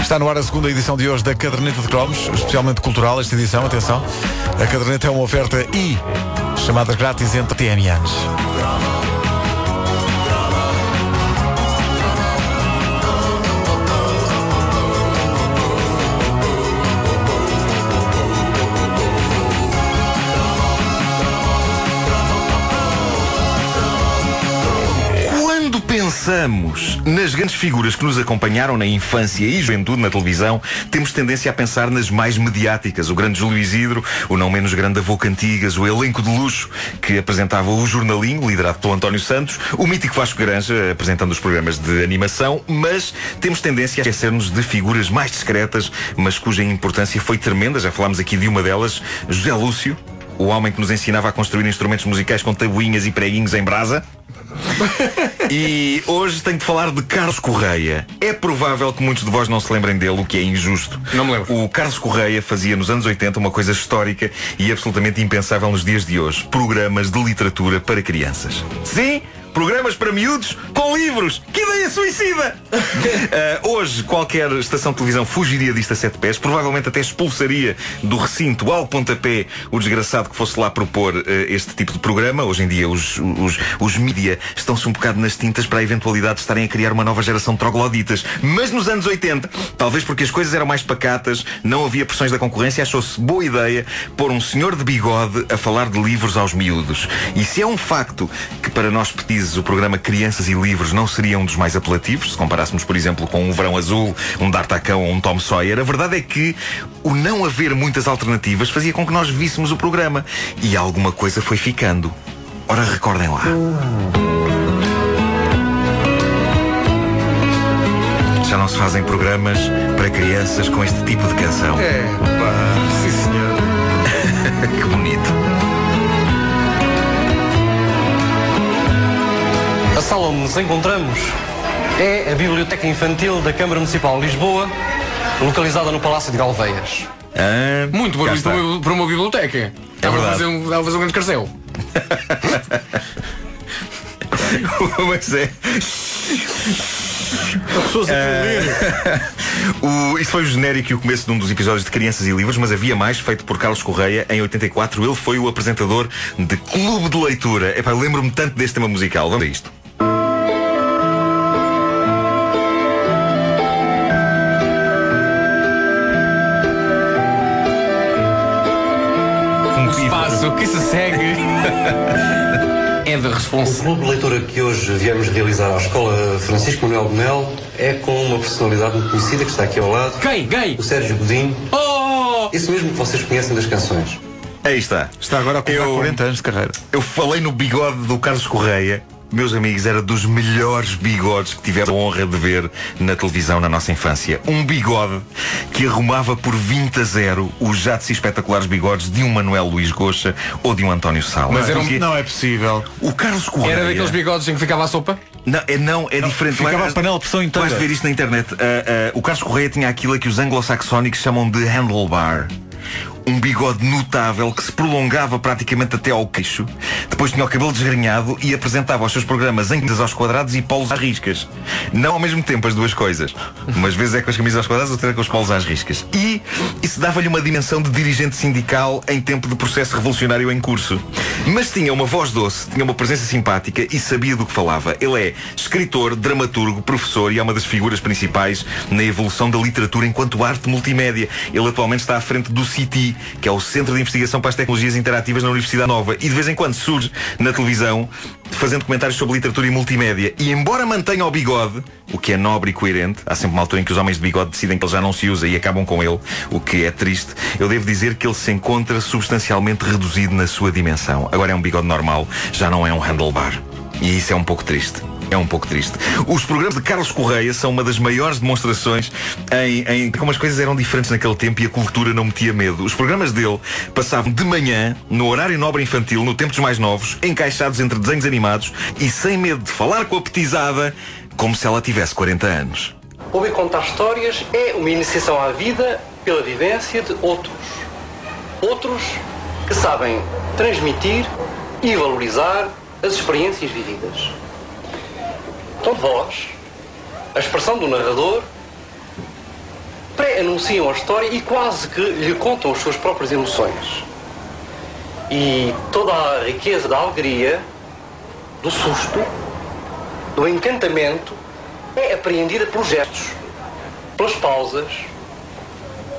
Está no ar a segunda edição de hoje da Caderneta de Cromos, especialmente cultural esta edição, atenção. A caderneta é uma oferta e chamada grátis entre TMAs. Pensamos nas grandes figuras que nos acompanharam na infância e juventude na televisão, temos tendência a pensar nas mais mediáticas. O grande Júlio Isidro, o não menos grande Avô Cantigas, o elenco de luxo que apresentava o Jornalinho, liderado pelo António Santos, o mítico Vasco Granja, apresentando os programas de animação, mas temos tendência a esquecer-nos de figuras mais discretas, mas cuja importância foi tremenda. Já falámos aqui de uma delas, José Lúcio, o homem que nos ensinava a construir instrumentos musicais com tabuinhas e preguinhos em brasa. E hoje tenho de falar de Carlos Correia. É provável que muitos de vós não se lembrem dele, o que é injusto. Não me lembro. O Carlos Correia fazia nos anos 80 uma coisa histórica e absolutamente impensável nos dias de hoje: programas de literatura para crianças. Sim! Programas para miúdos com livros! Que ideia suicida! Uh, hoje, qualquer estação de televisão fugiria disto a sete pés, provavelmente até expulsaria do recinto ao pontapé o desgraçado que fosse lá propor uh, este tipo de programa. Hoje em dia, os, os, os mídia estão-se um bocado nas tintas para a eventualidade de estarem a criar uma nova geração de trogloditas. Mas nos anos 80, talvez porque as coisas eram mais pacatas, não havia pressões da concorrência, achou-se boa ideia pôr um senhor de bigode a falar de livros aos miúdos. E se é um facto que para nós petizes o programa Crianças e Livros não seria um dos mais apelativos, se comparássemos, por exemplo, com um Verão Azul, um D'Artacão ou um Tom Sawyer, a verdade é que o não haver muitas alternativas fazia com que nós víssemos o programa. E alguma coisa foi ficando. Ora, recordem lá. Já não se fazem programas para crianças com este tipo de canção. É, pá, sim senhor. que bonito. Sala onde nos encontramos é a Biblioteca Infantil da Câmara Municipal de Lisboa, localizada no Palácio de Galveias. Ah, Muito barulho está. para uma, para uma biblioteca. Estava a verdade. fazer um, a fazer um grande carcel. Mas é. O, isso foi o genérico e o começo de um dos episódios de Crianças e Livros, mas havia mais, feito por Carlos Correia em 84. Ele foi o apresentador de Clube de Leitura. Epá, lembro-me tanto deste tema musical. Vamos a isto. Passo, o que se segue é de O responsa. clube de leitura que hoje viemos realizar à Escola Francisco Manuel de Mel é com uma personalidade muito conhecida que está aqui ao lado, Quem? Quem? o Sérgio Godinho, Oh! esse mesmo que vocês conhecem das canções. Aí está. Está agora a completar Eu- 40 anos de carreira. Eu falei no bigode do Carlos Correia. Meus amigos, era dos melhores bigodes que tiveram a honra de ver na televisão na nossa infância. Um bigode que arrumava por 20 a 0 os já de si espetaculares bigodes de um Manuel Luís Goxa ou de um António Sala. Mas era um- Não é possível. O Carlos Correia... Era daqueles bigodes em que ficava a sopa? Não, é, não, é diferente. ficava Vai- a panela de pressão inteira. Vais ver isto na internet. Ah, ah, o Carlos Correia tinha aquilo a que os anglo-saxónicos chamam de handlebar. Um bigode notável que se prolongava praticamente até ao queixo. Depois tinha o cabelo desgrenhado e apresentava os seus programas em camisas aos quadrados e polos às riscas. Não ao mesmo tempo as duas coisas. Umas vezes é com as camisas aos quadrados, outras é com os polos às riscas. E isso dava-lhe uma dimensão de dirigente sindical em tempo de processo revolucionário em curso. Mas tinha uma voz doce, tinha uma presença simpática e sabia do que falava. Ele é escritor, dramaturgo, professor e é uma das figuras principais na evolução da literatura enquanto arte multimédia. Ele atualmente está à frente do CITI, que é o Centro de Investigação para as Tecnologias Interativas na Universidade Nova. E de vez em quando surge na televisão fazendo comentários sobre literatura e multimédia. E embora mantenha o bigode, o que é nobre e coerente, há sempre uma altura em que os homens de bigode decidem que ele já não se usa e acabam com ele, o que é triste, eu devo dizer que ele se encontra substancialmente reduzido na sua dimensão. Agora é um bigode normal, já não é um handlebar. E isso é um pouco triste. É um pouco triste. Os programas de Carlos Correia são uma das maiores demonstrações em, em como as coisas eram diferentes naquele tempo e a cultura não metia medo. Os programas dele passavam de manhã, no horário nobre infantil, no tempo dos mais novos, encaixados entre desenhos animados e sem medo de falar com a petizada como se ela tivesse 40 anos. Ouvir contar histórias é uma iniciação à vida pela vivência de outros. Outros que sabem transmitir e valorizar as experiências vividas. De voz, a expressão do narrador, pré-anunciam a história e quase que lhe contam as suas próprias emoções. E toda a riqueza da alegria, do susto, do encantamento, é apreendida pelos gestos, pelas pausas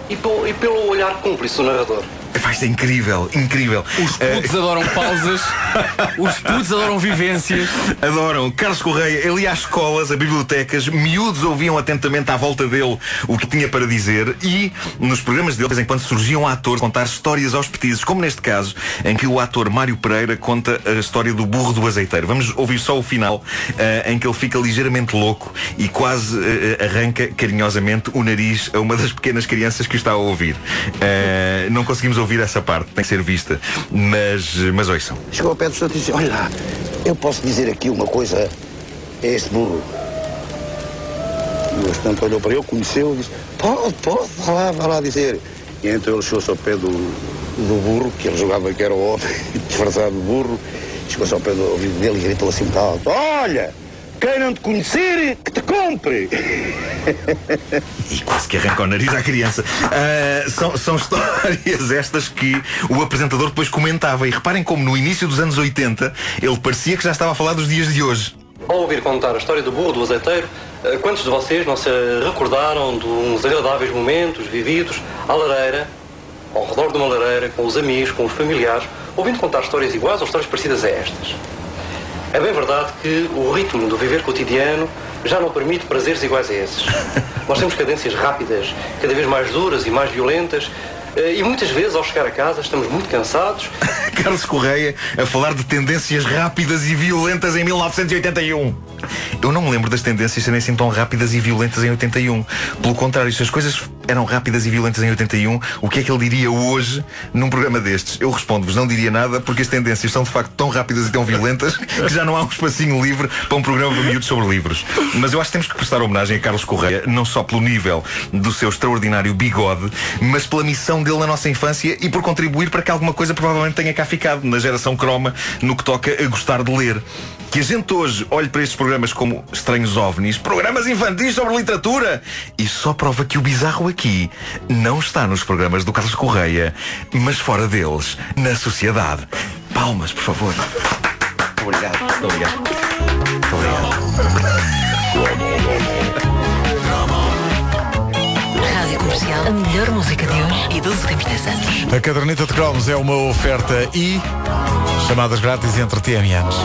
e pelo olhar cúmplice do narrador. Epá, isto é incrível, incrível. Os putos adoram pausas, os putos adoram vivências. Adoram. Carlos Correia, ele ia às escolas, a bibliotecas, miúdos ouviam atentamente à volta dele o que tinha para dizer e nos programas dele, de vez em quando, surgiam atores a contar histórias aos petizes, como neste caso, em que o ator Mário Pereira conta a história do burro do azeiteiro. Vamos ouvir só o final, eh, em que ele fica ligeiramente louco e quase eh, arranca carinhosamente o nariz a uma das pequenas crianças que o está a ouvir. Eh, não conseguimos ouvir essa parte, tem que ser vista. Mas, mas ouçam. Chegou ao pé do senhor e disse, olha lá, eu posso dizer aqui uma coisa a este burro. E o estudante olhou para ele, conheceu e disse, pode, pode, vá lá, vá lá dizer. E então ele chegou-se ao pé do, do burro, que ele julgava que era o homem, disfarçado de burro, chegou-se ao pé do ouvido dele e gritou assim alto, olha, quem não te conhecer, que te compre. E quase que arranca o nariz à criança. Ah, são, são histórias estas que o apresentador depois comentava. E reparem como no início dos anos 80 ele parecia que já estava a falar dos dias de hoje. Ao ouvir contar a história do burro do azeiteiro, eh, quantos de vocês não se recordaram de uns agradáveis momentos vividos à lareira, ao redor de uma lareira, com os amigos, com os familiares, ouvindo contar histórias iguais ou histórias parecidas a estas? É bem verdade que o ritmo do viver cotidiano já não permite prazeres iguais a esses. Nós temos cadências rápidas, cada vez mais duras e mais violentas, eh, e muitas vezes ao chegar a casa estamos muito cansados Carlos Correia a falar de tendências rápidas e violentas em 1981. Eu não me lembro das tendências serem assim tão rápidas e violentas em 81. Pelo contrário, se as coisas eram rápidas e violentas em 81, o que é que ele diria hoje num programa destes? Eu respondo-vos, não diria nada, porque as tendências são de facto tão rápidas e tão violentas que já não há um espacinho livre para um programa para miúdos sobre livros. Mas eu acho que temos que prestar homenagem a Carlos Correia, não só pelo nível do seu extraordinário bigode, mas pela missão dele na nossa infância e por contribuir para que alguma coisa provavelmente tenha cá ficado na geração croma no que toca a gostar de ler. Que a gente hoje olhe para estes programas como estranhos ovnis, programas infantis sobre literatura, e só prova que o bizarro aqui não está nos programas do Carlos Correia, mas fora deles, na sociedade. Palmas, por favor. Obrigado. Muito obrigado. Muito obrigado. Rádio Comercial, a melhor música de hoje e 12 capítulos anos. A caderneta de cromos é uma oferta e chamadas grátis entre TMNs.